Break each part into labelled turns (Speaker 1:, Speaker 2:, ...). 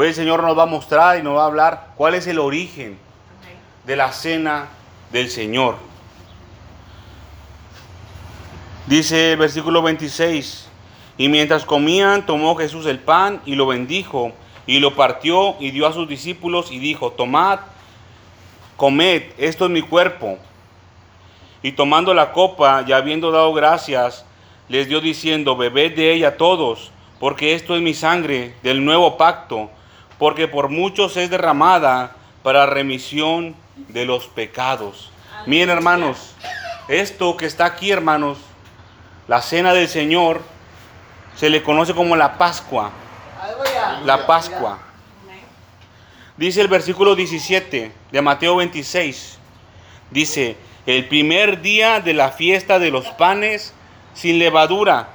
Speaker 1: Hoy el Señor nos va a mostrar y nos va a hablar cuál es el origen de la cena del Señor. Dice el versículo 26, y mientras comían, tomó Jesús el pan y lo bendijo, y lo partió y dio a sus discípulos y dijo, tomad, comed, esto es mi cuerpo. Y tomando la copa y habiendo dado gracias, les dio diciendo, bebed de ella todos, porque esto es mi sangre del nuevo pacto, porque por muchos es derramada para remisión de los pecados. Miren hermanos, esto que está aquí hermanos, la cena del Señor, se le conoce como la Pascua. La Pascua. Dice el versículo 17 de Mateo 26. Dice, el primer día de la fiesta de los panes sin levadura,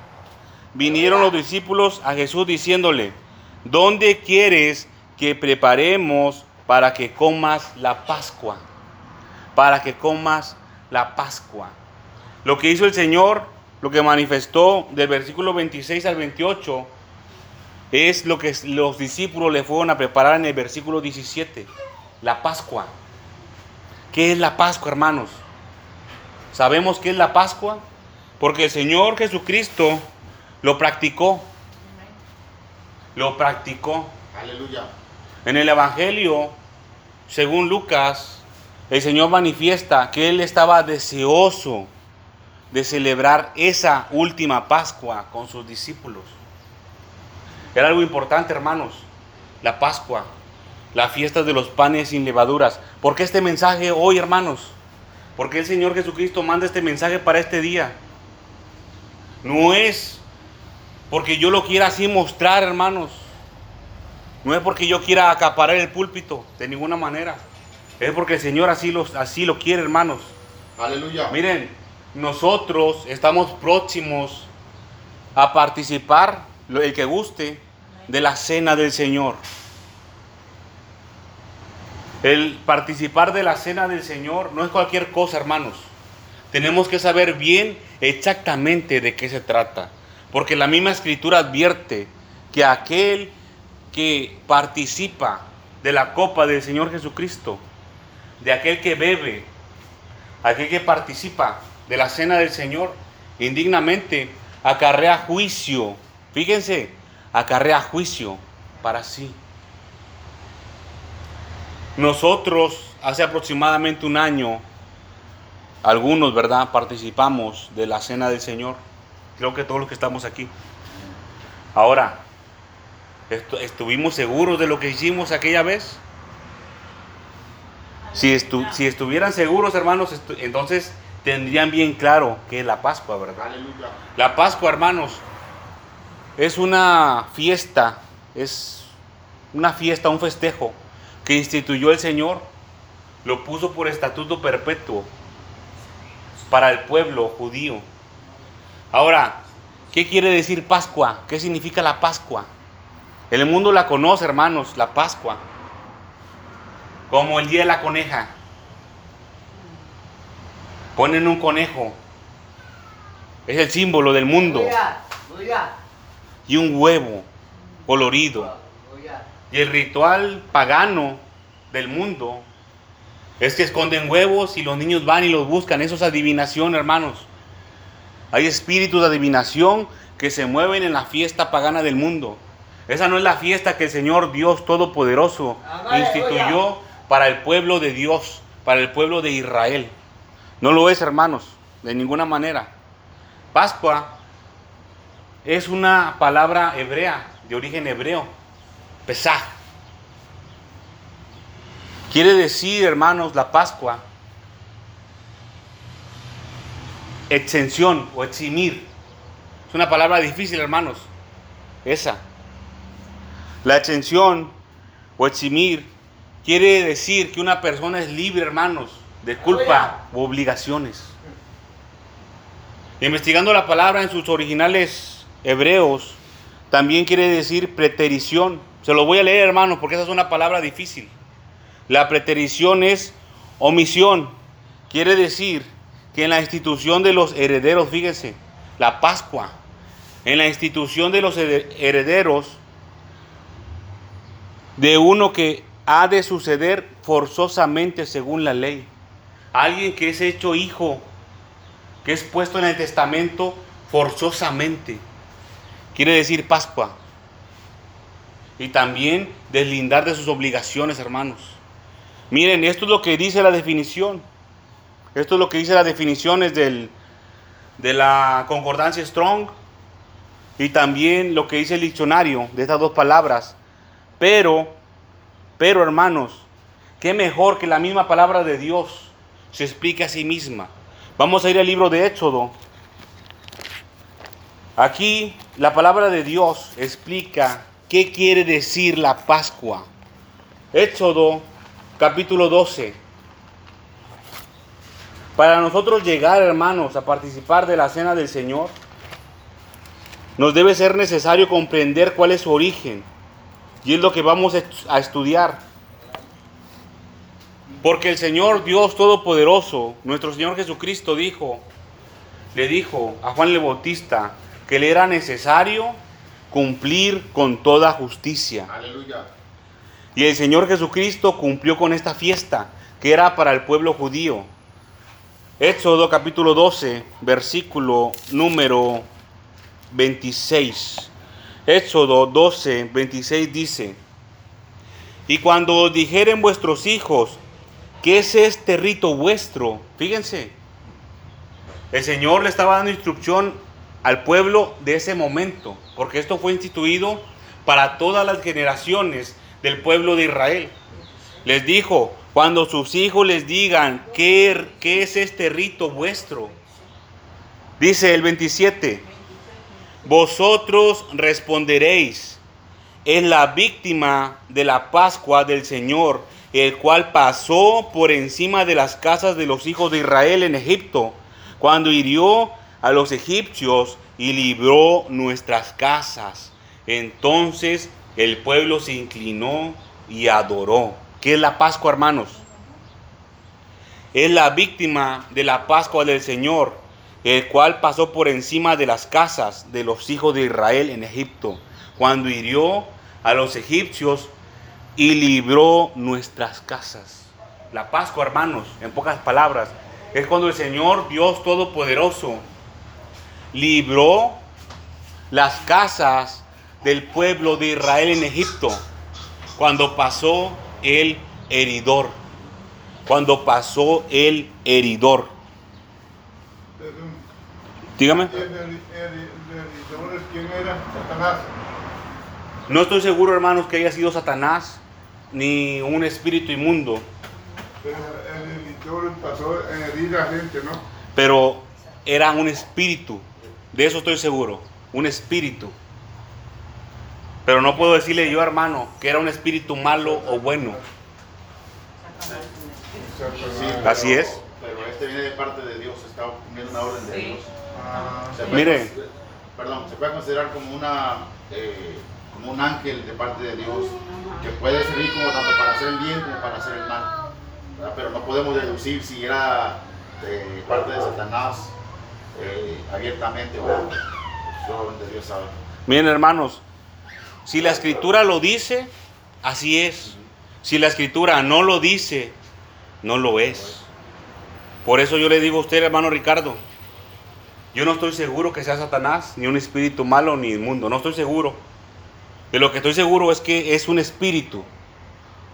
Speaker 1: vinieron los discípulos a Jesús diciéndole, ¿dónde quieres que preparemos para que comas la Pascua? Para que comas la Pascua. Lo que hizo el Señor, lo que manifestó del versículo 26 al 28, es lo que los discípulos le fueron a preparar en el versículo 17, la Pascua. ¿Qué es la Pascua, hermanos? ¿Sabemos qué es la Pascua? Porque el Señor Jesucristo lo practicó. Lo practicó.
Speaker 2: Aleluya.
Speaker 1: En el Evangelio, según Lucas, el Señor manifiesta que Él estaba deseoso de celebrar esa última Pascua con sus discípulos. Era algo importante, hermanos, la Pascua, la fiesta de los panes sin levaduras. ¿Por qué este mensaje hoy, hermanos? ¿Por qué el Señor Jesucristo manda este mensaje para este día? No es porque yo lo quiera así mostrar, hermanos. No es porque yo quiera acaparar el púlpito, de ninguna manera. Es porque el Señor así lo, así lo quiere, hermanos.
Speaker 2: Aleluya.
Speaker 1: Miren, nosotros estamos próximos a participar, el que guste, de la cena del Señor. El participar de la cena del Señor no es cualquier cosa, hermanos. Tenemos que saber bien exactamente de qué se trata. Porque la misma escritura advierte que aquel que participa de la copa del Señor Jesucristo, de aquel que bebe, aquel que participa de la cena del Señor, indignamente acarrea juicio. Fíjense, acarrea juicio para sí. Nosotros hace aproximadamente un año, algunos, ¿verdad? Participamos de la cena del Señor. Creo que todos los que estamos aquí. Ahora, ¿estuvimos seguros de lo que hicimos aquella vez? Si, si estuvieran seguros, hermanos, entonces tendrían bien claro que es la Pascua, ¿verdad?
Speaker 2: Aleluya.
Speaker 1: La Pascua, hermanos, es una fiesta, es una fiesta, un festejo que instituyó el Señor, lo puso por estatuto perpetuo para el pueblo judío. Ahora, ¿qué quiere decir Pascua? ¿Qué significa la Pascua? El mundo la conoce, hermanos, la Pascua, como el día de la coneja. Ponen un conejo, es el símbolo del mundo, y un huevo colorido. Y el ritual pagano del mundo es que esconden huevos y los niños van y los buscan. Eso es adivinación, hermanos. Hay espíritus de adivinación que se mueven en la fiesta pagana del mundo. Esa no es la fiesta que el Señor Dios Todopoderoso instituyó para el pueblo de Dios, para el pueblo de Israel. No lo es, hermanos, de ninguna manera. Pascua es una palabra hebrea, de origen hebreo, Pesaj. Quiere decir, hermanos, la Pascua, exención o eximir. Es una palabra difícil, hermanos. Esa. La exención o eximir quiere decir que una persona es libre, hermanos, de culpa u obligaciones. Investigando la palabra en sus originales hebreos, también quiere decir preterición se lo voy a leer, hermanos, porque esa es una palabra difícil. La preterición es omisión. Quiere decir que en la institución de los herederos, fíjense, la Pascua, en la institución de los herederos, de uno que ha de suceder forzosamente según la ley. Alguien que es hecho hijo, que es puesto en el testamento forzosamente. Quiere decir Pascua. Y también deslindar de sus obligaciones, hermanos. Miren, esto es lo que dice la definición. Esto es lo que dice las definiciones del, de la concordancia Strong y también lo que dice el diccionario de estas dos palabras. Pero, pero hermanos, qué mejor que la misma palabra de Dios se explique a sí misma. Vamos a ir al libro de Éxodo. Aquí la palabra de Dios explica qué quiere decir la Pascua. Éxodo capítulo 12. Para nosotros llegar, hermanos, a participar de la cena del Señor, nos debe ser necesario comprender cuál es su origen. Y es lo que vamos a estudiar. Porque el Señor Dios Todopoderoso, nuestro Señor Jesucristo, dijo, le dijo a Juan el Bautista que le era necesario cumplir con toda justicia. Aleluya. Y el Señor Jesucristo cumplió con esta fiesta que era para el pueblo judío. Éxodo capítulo 12, versículo número 26. Éxodo 12, 26 dice, y cuando os dijeren vuestros hijos, ¿qué es este rito vuestro? Fíjense, el Señor le estaba dando instrucción al pueblo de ese momento, porque esto fue instituido para todas las generaciones del pueblo de Israel. Les dijo, cuando sus hijos les digan, ¿qué, qué es este rito vuestro? Dice el 27, vosotros responderéis, es la víctima de la Pascua del Señor, el cual pasó por encima de las casas de los hijos de Israel en Egipto, cuando hirió a los egipcios y libró nuestras casas. Entonces el pueblo se inclinó y adoró. ¿Qué es la Pascua, hermanos? Es la víctima de la Pascua del Señor, el cual pasó por encima de las casas de los hijos de Israel en Egipto, cuando hirió a los egipcios y libró nuestras casas. La Pascua, hermanos, en pocas palabras, es cuando el Señor Dios Todopoderoso libró las casas del pueblo de Israel en Egipto, cuando pasó el heridor, cuando pasó el heridor. Dígame. ¿Quién era? Satanás. No estoy seguro, hermanos, que haya sido Satanás ni un espíritu inmundo. Pero el pasó en herir a gente, ¿no? Pero era un espíritu, de eso estoy seguro, un espíritu. Pero no puedo decirle yo, hermano, que era un espíritu malo o bueno. Así es.
Speaker 2: Pero este viene de parte de Dios, está cumpliendo una orden de Dios.
Speaker 1: Ah. Mire.
Speaker 2: Perdón, se puede considerar como una eh, como un ángel de parte de Dios que puede servir como tanto para hacer el bien como para hacer el mal. Pero no podemos deducir si era de parte de Satanás eh, abiertamente o solamente Dios sabe.
Speaker 1: Miren hermanos, si la escritura lo dice, así es. Si la escritura no lo dice, no lo es. Por eso yo le digo a usted, hermano Ricardo, yo no estoy seguro que sea Satanás, ni un espíritu malo, ni inmundo. No estoy seguro. De lo que estoy seguro es que es un espíritu.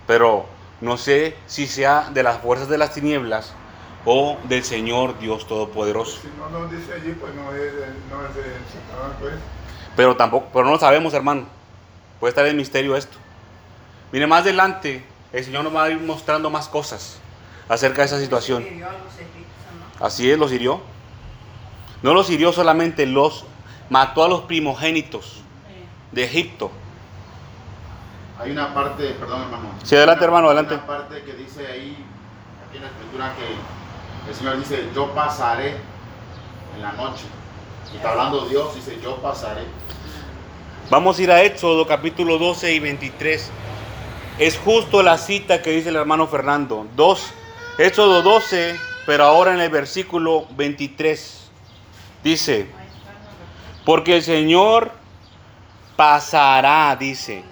Speaker 1: Pero no sé si sea de las fuerzas de las tinieblas o del Señor Dios Todopoderoso.
Speaker 3: Si no nos dice allí, pues no es, no es de Satanás, pues.
Speaker 1: Pero tampoco, pero no lo sabemos, hermano. Puede estar en misterio esto. Mire, más adelante el Señor nos va a ir mostrando más cosas acerca de esa situación. Así es, los hirió. No los hirió solamente, los mató a los primogénitos de Egipto.
Speaker 2: Hay una parte, perdón hermano.
Speaker 1: Sí, adelante hermano, adelante.
Speaker 2: Hay una parte que dice ahí, aquí en la escritura, que el Señor dice, yo pasaré en la noche. Y está hablando Dios, dice, yo pasaré.
Speaker 1: Vamos a ir a Éxodo capítulo 12 y 23. Es justo la cita que dice el hermano Fernando. 2, Éxodo 12, pero ahora en el versículo 23. Dice, porque el Señor pasará, dice.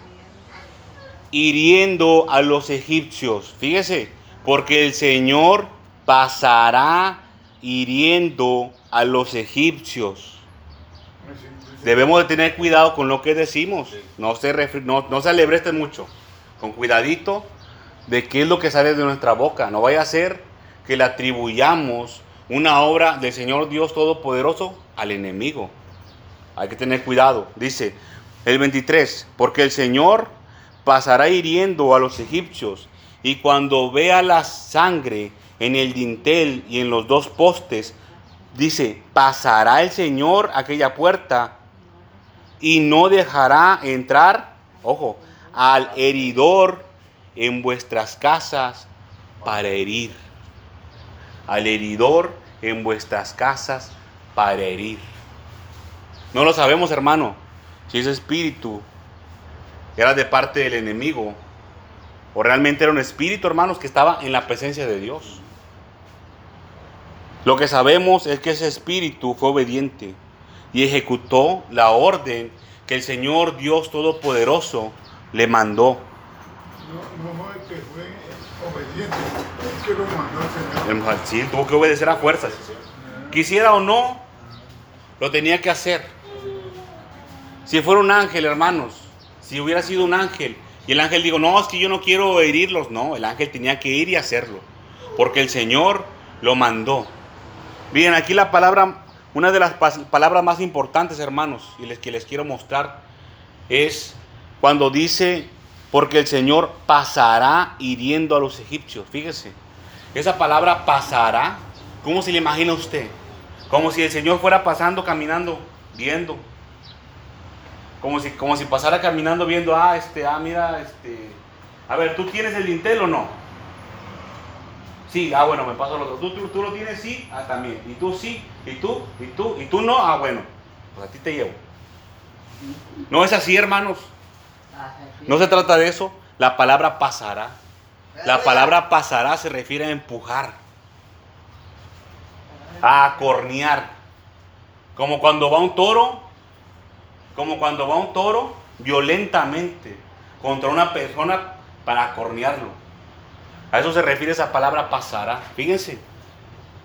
Speaker 1: hiriendo a los egipcios. Fíjese, porque el Señor pasará hiriendo a los egipcios. Debemos de tener cuidado con lo que decimos. No se, no, no se alebresten mucho. Con cuidadito de qué es lo que sale de nuestra boca. No vaya a ser que le atribuyamos una obra del Señor Dios Todopoderoso al enemigo. Hay que tener cuidado. Dice el 23, porque el Señor pasará hiriendo a los egipcios y cuando vea la sangre en el dintel y en los dos postes, dice, pasará el Señor aquella puerta y no dejará entrar, ojo, al heridor en vuestras casas para herir. Al heridor en vuestras casas para herir. No lo sabemos, hermano, si ese espíritu era de parte del enemigo o realmente era un espíritu, hermanos, que estaba en la presencia de Dios. Lo que sabemos es que ese espíritu fue obediente y ejecutó la orden que el Señor Dios Todopoderoso le mandó.
Speaker 3: No, no que fue obediente, es que lo mandó el Señor.
Speaker 1: Sí, tuvo que obedecer a fuerzas. Quisiera o no, lo tenía que hacer. Si fuera un ángel, hermanos, si hubiera sido un ángel y el ángel dijo, no, es que yo no quiero herirlos, no, el ángel tenía que ir y hacerlo, porque el Señor lo mandó. Bien, aquí la palabra, una de las palabras más importantes, hermanos, y les, que les quiero mostrar, es cuando dice, porque el Señor pasará hiriendo a los egipcios. Fíjese, esa palabra pasará, ¿cómo se le imagina usted? Como si el Señor fuera pasando, caminando, viendo. Como si, como si pasara caminando viendo, ah, este, ah, mira, este. A ver, ¿tú tienes el dintel o no? Sí, ah, bueno, me paso el otro. ¿Tú, tú, lo tienes? Sí, ah, también. ¿Y tú sí? ¿Y tú? ¿Y tú? ¿Y tú no? Ah, bueno, pues a ti te llevo. No es así, hermanos. No se trata de eso. La palabra pasará. La palabra pasará se refiere a empujar, a cornear. Como cuando va un toro como cuando va un toro violentamente contra una persona para cornearlo. A eso se refiere esa palabra pasará. Fíjense.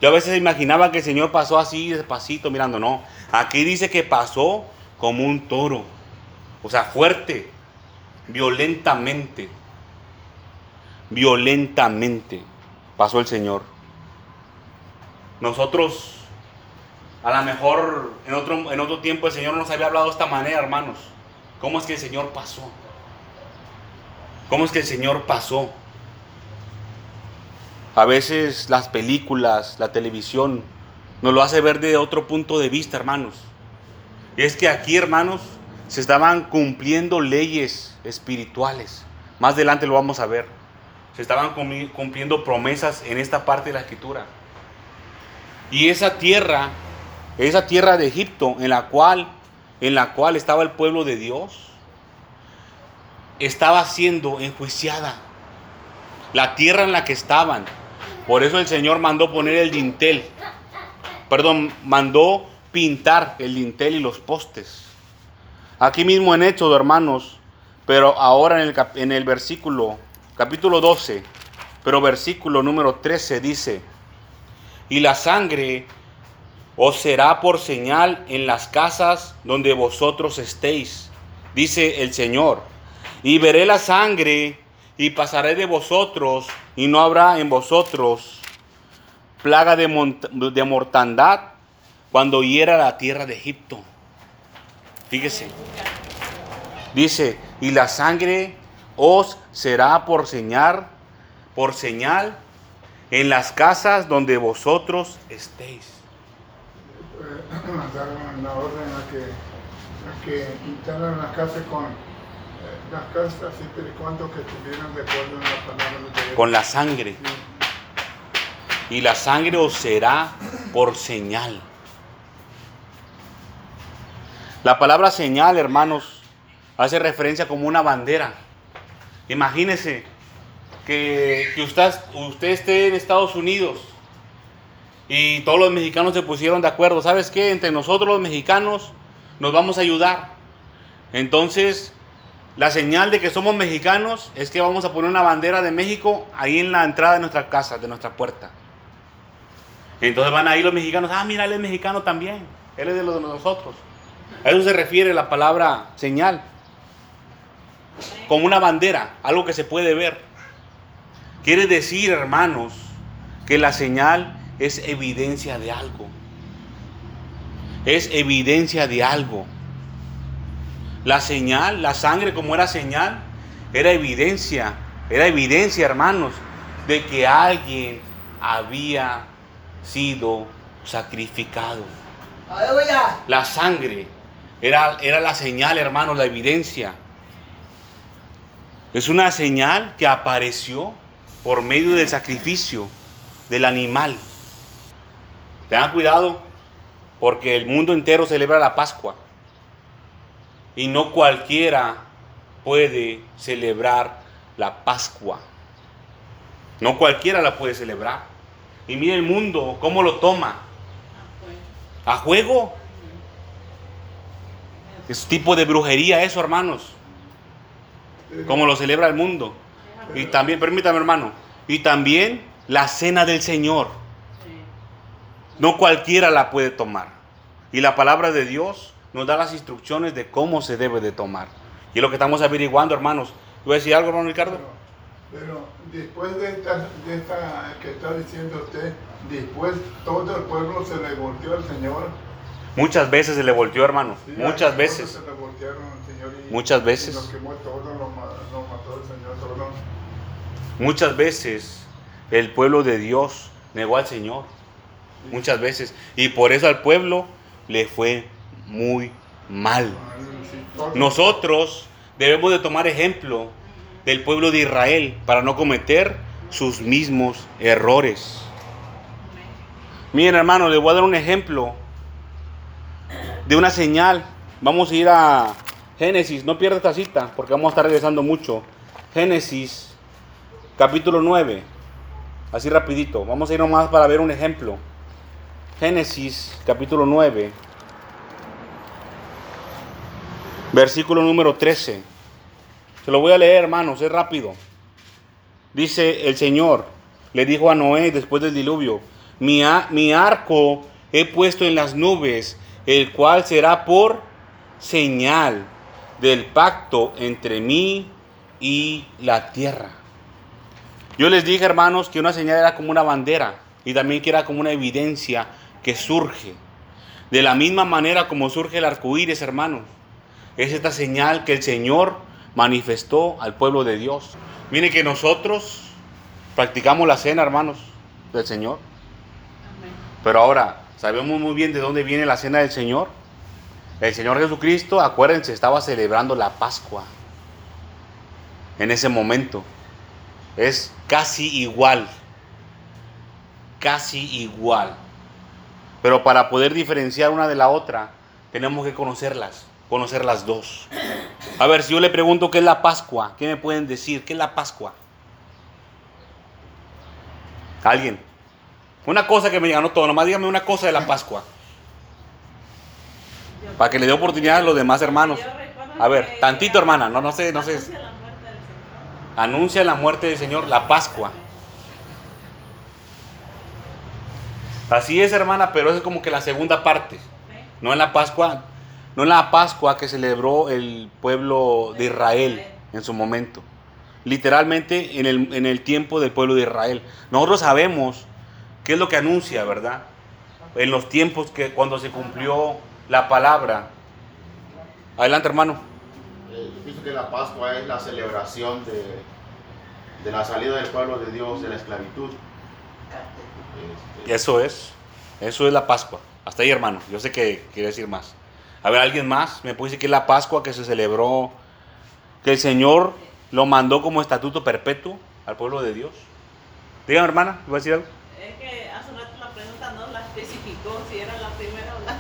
Speaker 1: Yo a veces imaginaba que el Señor pasó así despacito mirando. No. Aquí dice que pasó como un toro. O sea, fuerte. Violentamente. Violentamente pasó el Señor. Nosotros a lo mejor en otro, en otro tiempo el Señor nos había hablado de esta manera, hermanos. ¿Cómo es que el Señor pasó? ¿Cómo es que el Señor pasó? A veces las películas, la televisión, nos lo hace ver de otro punto de vista, hermanos. Y es que aquí, hermanos, se estaban cumpliendo leyes espirituales. Más adelante lo vamos a ver. Se estaban cumpliendo promesas en esta parte de la escritura. Y esa tierra esa tierra de Egipto en la cual en la cual estaba el pueblo de Dios estaba siendo enjuiciada. La tierra en la que estaban. Por eso el Señor mandó poner el dintel. Perdón, mandó pintar el dintel y los postes. Aquí mismo en Hechos, hermanos, pero ahora en el, en el versículo, capítulo 12, pero versículo número 13 dice, y la sangre os será por señal en las casas donde vosotros estéis, dice el Señor. Y veré la sangre y pasaré de vosotros y no habrá en vosotros plaga de, de mortandad cuando hiera la tierra de Egipto. Fíjese. Dice, y la sangre os será por señal, por señal en las casas donde vosotros estéis
Speaker 3: mandaron la orden a que, a que pintaran las casas con eh, las casas siempre y cuando que estuvieran de acuerdo en la palabra de Dios.
Speaker 1: Con la sangre. Y la sangre os será por señal. La palabra señal, hermanos, hace referencia como una bandera. Imagínese que, usted, usted esté en Estados Unidos y todos los mexicanos se pusieron de acuerdo. ¿Sabes qué? Entre nosotros los mexicanos nos vamos a ayudar. Entonces La señal de que somos mexicanos es que vamos a poner una bandera de México ahí en la entrada de nuestra casa, de nuestra puerta. Entonces van ahí los mexicanos, ah, mira, él es mexicano también, él es de los de nosotros. A eso se refiere la palabra señal, como una bandera, algo que se puede ver. Quiere decir, hermanos, que la señal es evidencia de algo. Es evidencia de algo. La señal, la sangre como era señal, era evidencia, era evidencia, hermanos, de que alguien había sido sacrificado. La sangre era, era la señal, hermanos, la evidencia. Es una señal que apareció por medio del sacrificio del animal. Tengan cuidado porque el mundo entero celebra la Pascua. Y no cualquiera puede celebrar la Pascua. No cualquiera la puede celebrar. Y mire el mundo, cómo lo toma. A juego. Es tipo de brujería eso, hermanos. Como lo celebra el mundo. Y también, permítame hermano, y también la cena del Señor. No cualquiera la puede tomar. Y la palabra de Dios nos da las instrucciones de cómo se debe de tomar. Y es lo que estamos averiguando, hermanos. ¿Voy a decir algo, hermano Ricardo?
Speaker 3: Pero, pero después de esta, de esta que está diciendo usted, después todo el pueblo se le volteó al Señor.
Speaker 1: Muchas veces se le volteó, hermano.
Speaker 3: Sí,
Speaker 1: Muchas veces.
Speaker 3: todos Se le voltearon al Señor y,
Speaker 1: Muchas veces.
Speaker 3: Y lo quemó todo, lo, ma- lo mató el Señor todo.
Speaker 1: Muchas veces el pueblo de Dios negó al Señor. Muchas veces. Y por eso al pueblo le fue muy mal.
Speaker 3: Todo.
Speaker 1: Nosotros debemos de tomar ejemplo del pueblo de Israel para no cometer sus mismos errores. Miren hermano, les voy a dar un ejemplo de una señal. Vamos a ir a Génesis, no pierda esta cita porque vamos a estar regresando mucho. Génesis capítulo 9. Así rapidito. Vamos a ir nomás para ver un ejemplo. Génesis capítulo 9. Versículo número 13. Se lo voy a leer, hermanos, es rápido. Dice el Señor, le dijo a Noé después del diluvio, mi, arco he puesto en las nubes, el cual será por señal del pacto entre mí y la tierra. Yo les dije, hermanos, que una señal era como una bandera y también que era como una evidencia que surge. De la misma manera como surge el arco iris, hermanos. Es esta señal que el Señor manifestó al pueblo de Dios. Mire que nosotros practicamos la cena, hermanos, del Señor. Pero ahora, sabemos muy bien de dónde viene la cena del Señor. El Señor Jesucristo, acuérdense, estaba celebrando la Pascua en ese momento. Es casi igual. Casi igual. Pero para poder diferenciar una de la otra, tenemos que conocerlas, conocer las dos. A ver, si yo le pregunto qué es la Pascua, ¿qué me pueden decir? ¿Qué es la Pascua? ¿Alguien? Una cosa que me diga, no todo, nomás dígame una cosa de la Pascua. Para que le dé oportunidad a los demás hermanos. A ver, tantito hermana, no, no sé, no sé. Anuncia la muerte del Señor, la Pascua. Así es, hermana, pero es como que la segunda parte. No en la Pascua, no en la Pascua que celebró el pueblo de Israel en su momento. Literalmente en el, en el tiempo del pueblo de Israel. Nosotros sabemos qué es lo que anuncia, ¿verdad? En los tiempos que cuando se cumplió la palabra. Adelante, hermano.
Speaker 2: Eh, yo pienso que la Pascua es la celebración de, de la salida del pueblo de Dios de la esclavitud. Este,
Speaker 1: Eso es. Eso es la Pascua. Hasta ahí, hermano. Yo sé que quiere decir más. A ver, ¿alguien más? ¿Me puede decir que es la Pascua que se celebró? Que el Señor lo mandó como estatuto perpetuo al pueblo de Dios. Dígame, hermana, ¿iba a decir algo?
Speaker 4: Es que hace un rato la pregunta no la especificó si era la primera o la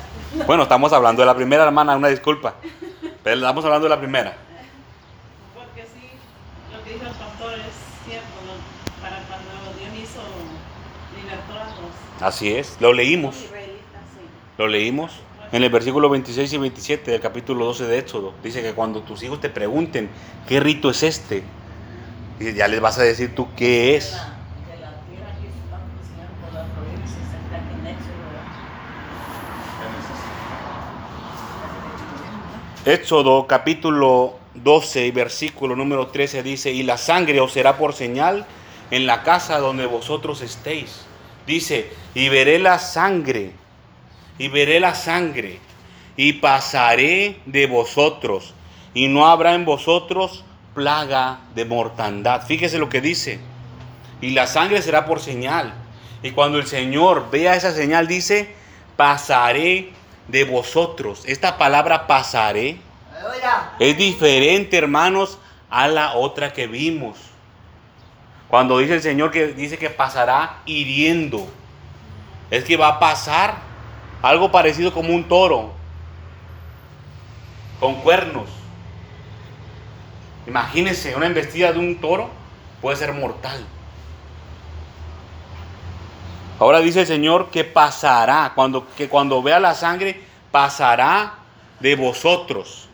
Speaker 1: Bueno, estamos hablando de la primera, hermana, una disculpa. Pero estamos hablando de la primera.
Speaker 4: Porque sí, lo que dijo el pastor es cierto, ¿no? para cuando Dios hizo libertó
Speaker 1: Así es, lo leímos. Lo leímos. En el versículo 26 y 27 del capítulo 12 de Éxodo, dice que cuando tus hijos te pregunten qué rito es este, ya les vas a decir tú qué es.
Speaker 4: De la, de la tierra que se está cocinando por las provincias, está aquí en Éxodo, ¿verdad?
Speaker 1: Éxodo capítulo 12 y versículo número 13 dice, y la sangre os será por señal en la casa donde vosotros estéis. Dice, y veré la sangre, y veré la sangre, y pasaré de vosotros, y no habrá en vosotros plaga de mortandad. Fíjese lo que dice, y la sangre será por señal. Y cuando el Señor vea esa señal, dice, pasaré de vosotros. Esta palabra pasaré es diferente, hermanos, a la otra que vimos. Cuando dice el Señor que dice que pasará hiriendo, es que va a pasar algo parecido como un toro con cuernos. Imagínense, una embestida de un toro puede ser mortal. Ahora dice el Señor que pasará, cuando, que cuando vea la sangre, pasará de vosotros.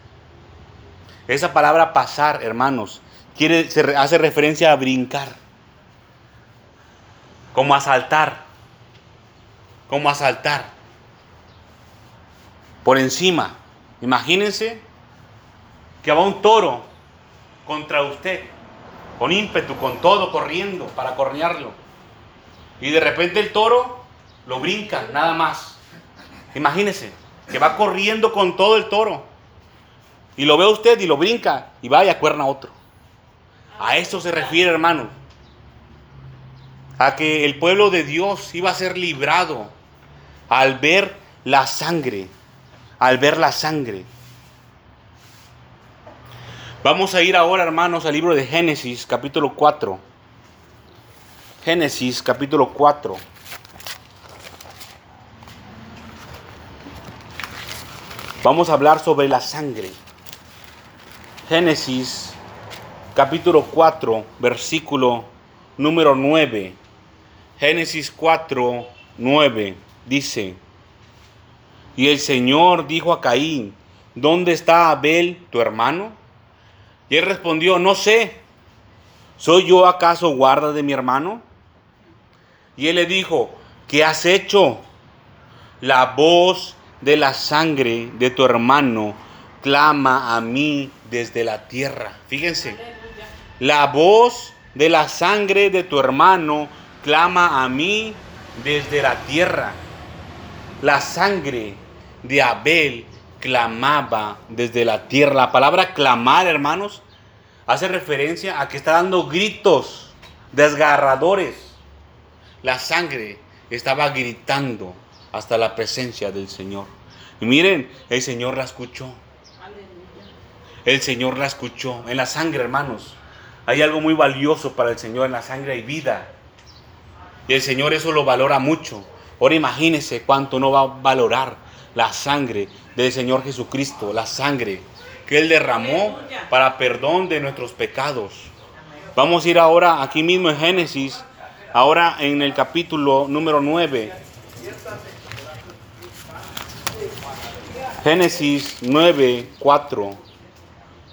Speaker 1: Esa palabra pasar, hermanos, quiere, se hace referencia a brincar, como a saltar, como a saltar, por encima. Imagínense que va un toro contra usted, con ímpetu, con todo, corriendo para cornearlo. Y de repente el toro lo brinca, nada más. Imagínense que va corriendo con todo el toro. Y lo ve usted y lo brinca y vaya a cuerna a otro. A eso se refiere, hermano. A que el pueblo de Dios iba a ser librado al ver la sangre. Al ver la sangre. Vamos a ir ahora, hermanos, al libro de Génesis, capítulo 4. Génesis, capítulo 4. Vamos a hablar sobre la sangre. Génesis capítulo 4, versículo número 9. Génesis 4, 9 dice, y el Señor dijo a Caín, ¿dónde está Abel, tu hermano? Y él respondió, no sé, ¿soy yo acaso guarda de mi hermano? Y él le dijo, ¿qué has hecho? La voz de la sangre de tu hermano clama a mí desde la tierra. Fíjense, la voz de la sangre de tu hermano clama a mí desde la tierra. La sangre de Abel clamaba desde la tierra. La palabra clamar, hermanos, hace referencia a que está dando gritos desgarradores. La sangre estaba gritando hasta la presencia del Señor. Y miren, el Señor la escuchó. El Señor la escuchó. En la sangre, hermanos, hay algo muy valioso para el Señor. En la sangre hay vida. Y el Señor eso lo valora mucho. Ahora imagínense cuánto no va a valorar la sangre del Señor Jesucristo, la sangre que Él derramó para perdón de nuestros pecados. Vamos a ir ahora aquí mismo en Génesis, ahora en el capítulo número 9. Génesis 9, 4.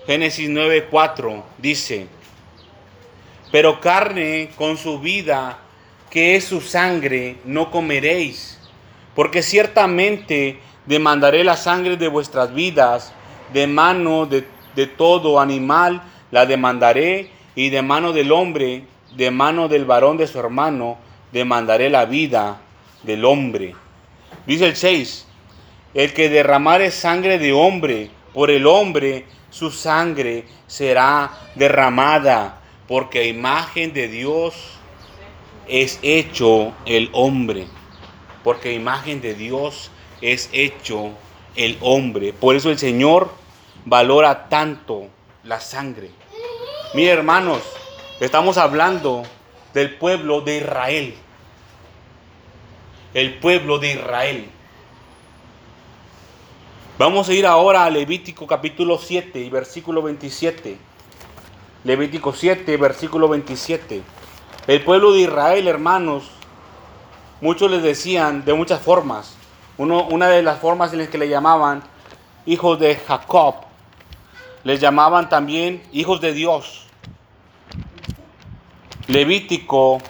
Speaker 1: Génesis 9, 4 dice, pero carne con su vida, que es su sangre, no comeréis, porque ciertamente demandaré la sangre de vuestras vidas, de mano de, de todo animal la demandaré, y de mano del hombre, de mano del varón de su hermano, demandaré la vida del hombre. Dice el 6, el que derramare sangre de hombre, por el hombre su sangre será derramada, porque imagen de Dios es hecho el hombre. Porque imagen de Dios es hecho el hombre. Por eso el Señor valora tanto la sangre. Mire hermanos, estamos hablando del pueblo de Israel. El pueblo de Israel. Vamos a ir ahora a Levítico capítulo 7 y versículo 27. Levítico 7, versículo 27. El pueblo de Israel, hermanos, muchos les decían de muchas formas, Uno, una de las formas en las que le llamaban hijos de Jacob, les llamaban también hijos de Dios. Levítico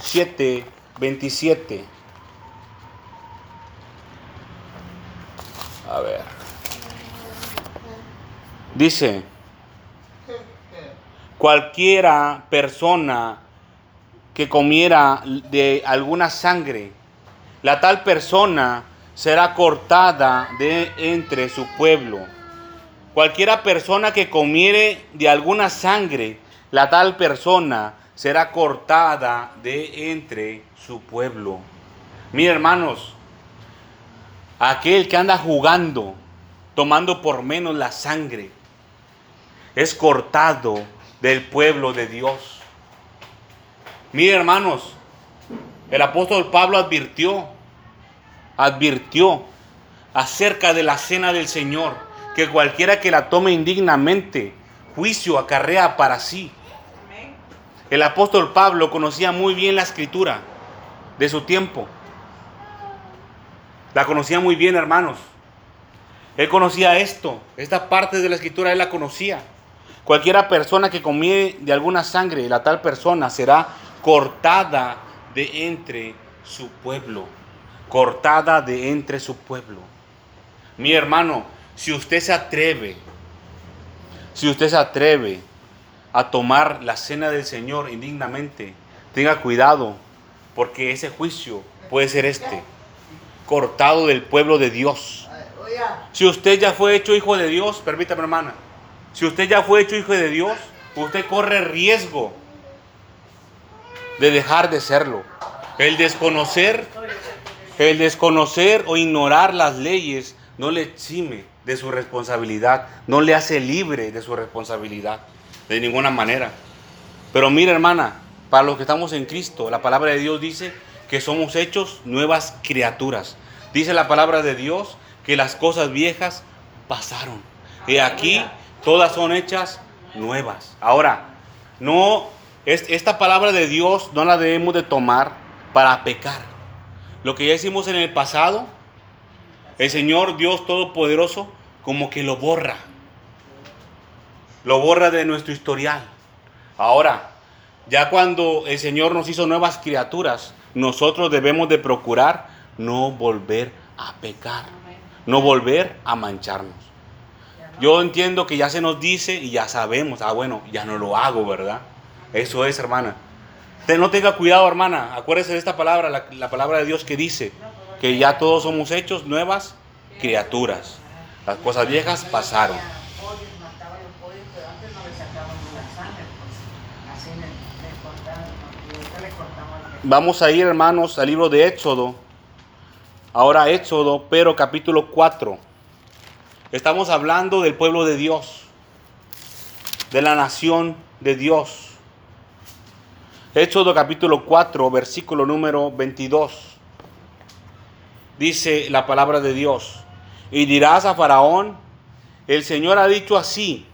Speaker 1: 7, 27. A ver. Dice, cualquiera persona que comiera de alguna sangre, la tal persona será cortada de entre su pueblo. Cualquiera persona que comiere de alguna sangre, la tal persona será cortada de entre su pueblo. Mira hermanos, aquel que anda jugando, tomando por menos la sangre, es cortado del pueblo de Dios. Mire hermanos, el apóstol Pablo advirtió, advirtió acerca de la cena del Señor, que cualquiera que la tome indignamente, juicio acarrea para sí. El apóstol Pablo conocía muy bien la escritura de su tiempo. La conocía muy bien, hermanos. Él conocía esto, esta parte de la escritura él la conocía. Cualquiera persona que comiere de alguna sangre, la tal persona será cortada de entre su pueblo. Cortada de entre su pueblo. Mi hermano, si usted se atreve, si usted se atreve a tomar la cena del Señor indignamente, tenga cuidado, porque ese juicio puede ser este, cortado del pueblo de Dios. Si usted ya fue hecho hijo de Dios, permítame hermana, si usted ya fue hecho hijo de Dios, usted corre riesgo de dejar de serlo. El desconocer, el desconocer o ignorar las leyes no le exime de su responsabilidad, no le hace libre de su responsabilidad, de ninguna manera. Pero mira hermana, para los que estamos en Cristo, la palabra de Dios dice que somos hechos nuevas criaturas. Dice la palabra de Dios que las cosas viejas pasaron. Y aquí todas son hechas nuevas. Ahora, no esta palabra de Dios no la debemos de tomar para pecar. Lo que ya hicimos en el pasado, el Señor Dios Todopoderoso como que lo borra. Lo borra de nuestro historial. Ahora, ya cuando el Señor nos hizo nuevas criaturas, nosotros debemos de procurar no volver a pecar, no volver a mancharnos. Yo entiendo que ya se nos dice y ya sabemos, ah bueno, ya no lo hago, ¿verdad? Eso es, hermana. No tenga cuidado, hermana. Acuérdese de esta palabra, la, la, palabra de Dios que dice que ya todos somos hechos nuevas criaturas. Las cosas viejas pasaron. Vamos a ir, hermanos, al libro de Éxodo. Ahora Éxodo, pero capítulo 4. Estamos hablando del pueblo de Dios, de la nación de Dios. Éxodo capítulo 4, versículo número 22. Dice la palabra de Dios. Y dirás a Faraón, el Señor ha dicho así.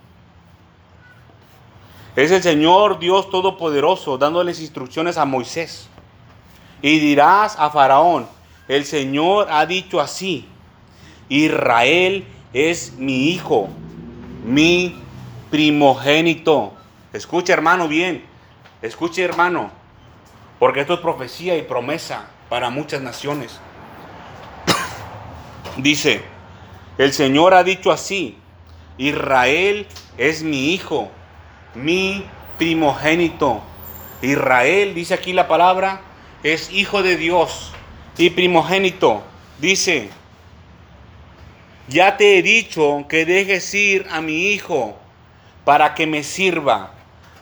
Speaker 1: Es el Señor Dios Todopoderoso dándoles instrucciones a Moisés. Y dirás a Faraón, el Señor ha dicho así. Israel es mi hijo, mi primogénito. Escucha hermano bien. Escuche hermano, porque esto es profecía y promesa para muchas naciones. Dice, el Señor ha dicho así, Israel es mi hijo, mi primogénito. Israel, dice aquí la palabra, es hijo de Dios y primogénito. Dice, ya te he dicho que dejes ir a mi hijo para que me sirva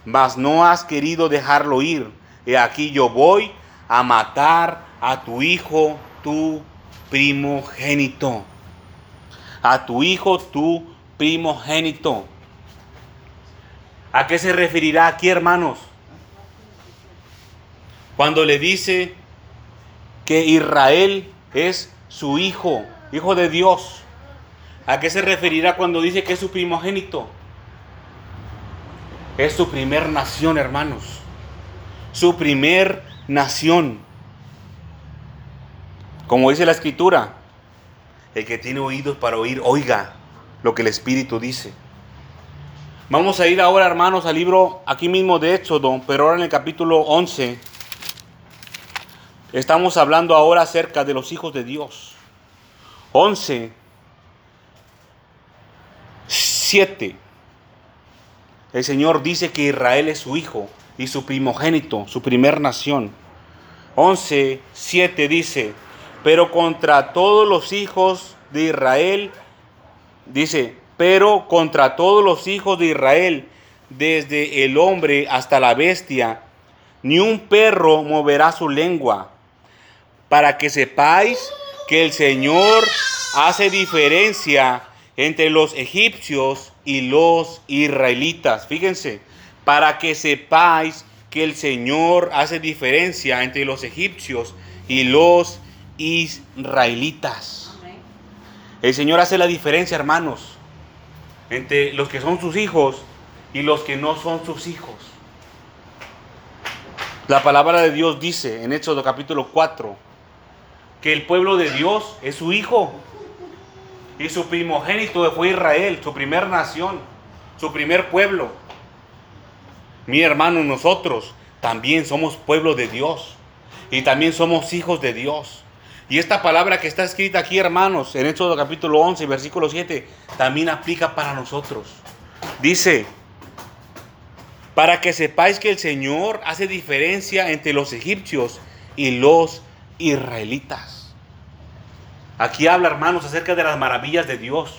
Speaker 1: mas no has querido dejarlo ir. Y aquí yo voy a matar a tu hijo, tu primogénito. A tu hijo, tu primogénito. ¿A qué se referirá aquí, hermanos? Cuando le dice que Israel es su hijo, hijo de Dios. ¿A qué se referirá cuando dice que es su primogénito? Es su primer nación, hermanos. Su primer nación. Como dice la escritura, El que tiene oídos para oír, oiga lo que el Espíritu dice. Vamos a ir ahora, hermanos, al libro aquí mismo de Éxodo, pero ahora en el capítulo 11. Estamos hablando ahora acerca de los hijos de Dios. 11, 7. El Señor dice que Israel es su hijo y su primogénito, su primer nación. 11, 7 dice, pero contra todos los hijos de Israel, dice, pero contra todos los hijos de Israel, desde el hombre hasta la bestia, ni un perro moverá su lengua, para que sepáis que el Señor hace diferencia entre los egipcios y los israelitas. Fíjense, para que sepáis que el Señor hace diferencia entre los egipcios y los israelitas. El Señor hace la diferencia, hermanos, entre los que son sus hijos y los que no son sus hijos. La palabra de Dios dice en Éxodo capítulo 4 que el pueblo de Dios es su hijo y su primogénito fue Israel, su primer nación, su primer pueblo. Mi hermano, nosotros también somos pueblo de Dios y también somos hijos de Dios. Y esta palabra que está escrita aquí, hermanos, en Éxodo capítulo 11, versículo 7, también aplica para nosotros. Dice, para que sepáis que el Señor hace diferencia entre los egipcios y los israelitas. Aquí habla, hermanos, acerca de las maravillas de Dios.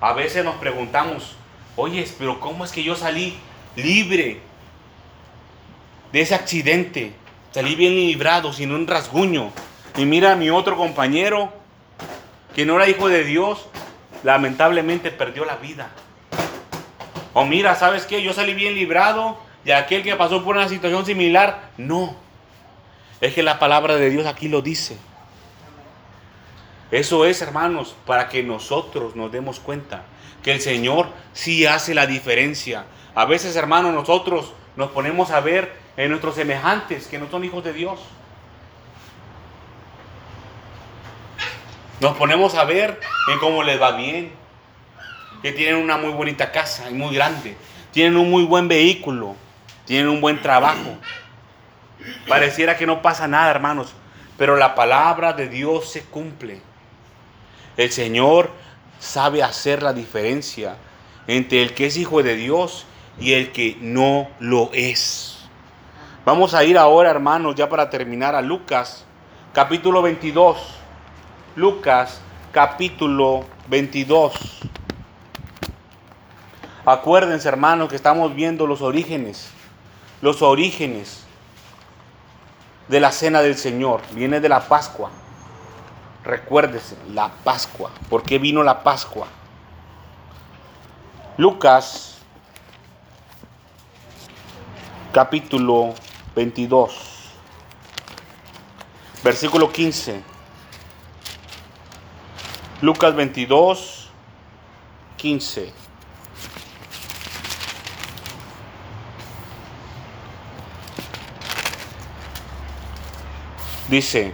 Speaker 1: A veces nos preguntamos, oye, pero ¿cómo es que yo salí libre de ese accidente? Salí bien librado, sin un rasguño. Y mira a mi otro compañero, que no era hijo de Dios, lamentablemente perdió la vida. O mira, ¿sabes qué? Yo salí bien librado de aquel que pasó por una situación similar. No. Es que la palabra de Dios aquí lo dice. Eso es, hermanos, para que nosotros nos demos cuenta que el Señor sí hace la diferencia. A veces, hermanos, nosotros nos ponemos a ver en nuestros semejantes que no son hijos de Dios. Nos ponemos a ver en cómo les va bien, que tienen una muy bonita casa y muy grande, tienen un muy buen vehículo, tienen un buen trabajo. Pareciera que no pasa nada, hermanos, pero la palabra de Dios se cumple. El Señor sabe hacer la diferencia entre el que es hijo de Dios y el que no lo es. Vamos a ir ahora, hermanos, ya para terminar a Lucas, capítulo 22. Lucas, capítulo 22. Acuérdense, hermanos, que estamos viendo los orígenes, los orígenes de la cena del Señor. Viene de la Pascua. Recuérdese, la Pascua. ¿Por qué vino la Pascua? Lucas capítulo 22, versículo 15. Lucas 22, 15. Dice,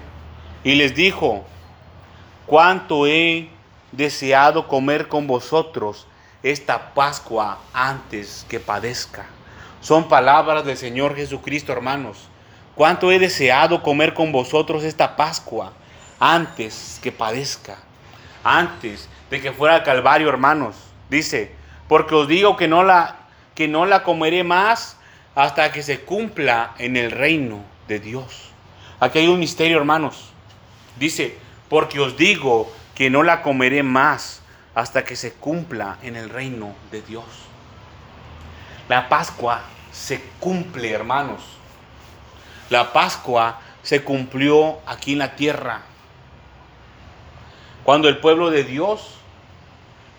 Speaker 1: y les dijo, cuánto he deseado comer con vosotros esta Pascua antes que padezca. Son palabras del Señor Jesucristo, hermanos. Cuánto he deseado comer con vosotros esta Pascua antes que padezca. Antes de que fuera al Calvario, hermanos. Dice, porque os digo que no la que no la comeré más hasta que se cumpla en el reino de Dios. Aquí hay un misterio, hermanos. Dice, porque os digo que no la comeré más hasta que se cumpla en el reino de Dios. La Pascua se cumple, hermanos. La Pascua se cumplió aquí en la tierra. Cuando el pueblo de Dios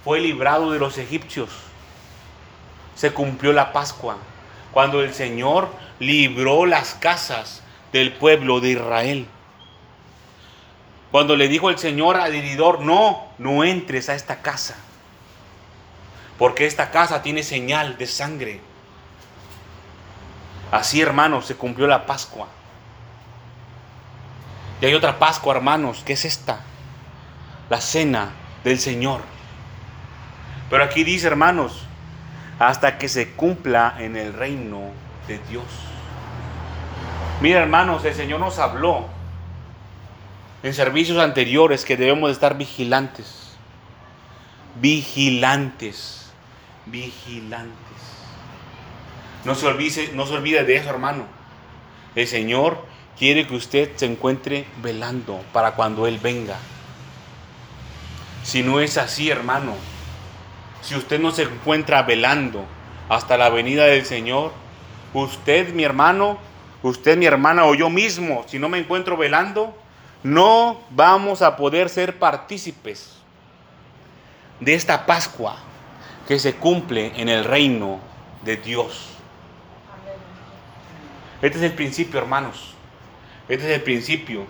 Speaker 1: fue librado de los egipcios, se cumplió la Pascua. Cuando el Señor libró las casas del pueblo de Israel. Cuando le dijo el Señor al heridor, no, no entres a esta casa, porque esta casa tiene señal de sangre. Así, hermanos, se cumplió la Pascua. Y hay otra Pascua, hermanos, que es esta. la cena del Señor. Pero aquí dice, hermanos, hasta que se cumpla en el reino de Dios. Mira, hermanos, el Señor nos habló en servicios anteriores que debemos de estar vigilantes. Vigilantes. Vigilantes. No se olvide, no se olvide de eso, hermano. El Señor quiere que usted se encuentre velando para cuando Él venga. Si no es así, hermano, si usted no se encuentra velando hasta la venida del Señor, usted, mi hermano, usted, mi hermana o yo mismo, si no me encuentro velando, no vamos a poder ser partícipes de esta Pascua que se cumple en el reino de Dios. Este es el principio, hermanos. Este es el principio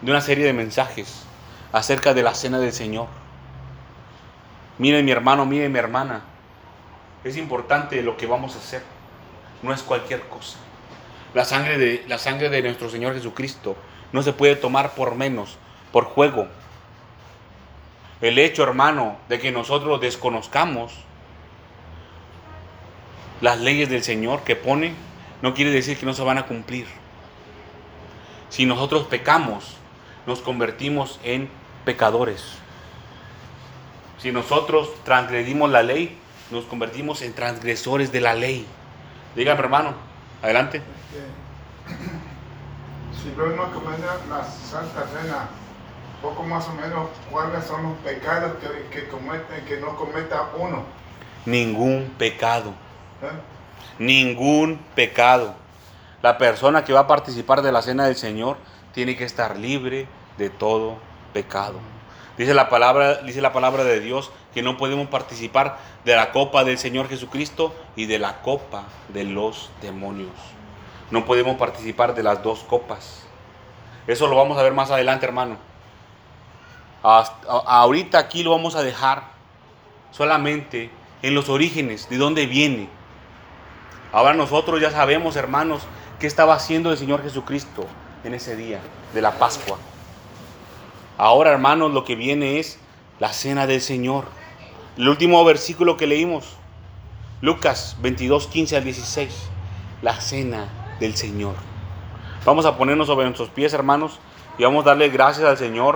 Speaker 1: de una serie de mensajes acerca de la cena del Señor. Miren mi hermano, miren mi hermana. Es importante lo que vamos a hacer. No es cualquier cosa. La sangre de, la sangre de nuestro Señor Jesucristo no se puede tomar por menos, por juego. El hecho, hermano, de que nosotros desconozcamos las leyes del Señor que pone, no quiere decir que no se van a cumplir. Si nosotros pecamos, nos convertimos en pecadores. Si nosotros transgredimos la ley, nos convertimos en transgresores de la ley. Dígame, hermano, adelante.
Speaker 3: Este, si no nos cometen la Santa Cena, poco más o menos, ¿cuáles son los pecados que, que, cometen, que no cometa uno?
Speaker 1: Ningún pecado.
Speaker 3: ¿Eh?
Speaker 1: Ningún pecado. La persona que va a participar de la cena del Señor tiene que estar libre de todo pecado. Dice la palabra, dice la palabra de Dios que no podemos participar de la copa del Señor Jesucristo y de la copa de los demonios. No podemos participar de las dos copas. Eso lo vamos a ver más adelante, hermano. Ahorita aquí lo vamos a dejar solamente en los orígenes, de dónde viene. Ahora nosotros ya sabemos, hermanos, qué estaba haciendo el Señor Jesucristo en ese día de la Pascua. Ahora, hermanos, lo que viene es la cena del Señor. El último versículo que leímos, Lucas 22, 15 al 16, la cena del Señor. Vamos a ponernos sobre nuestros pies, hermanos, y vamos a darle gracias al Señor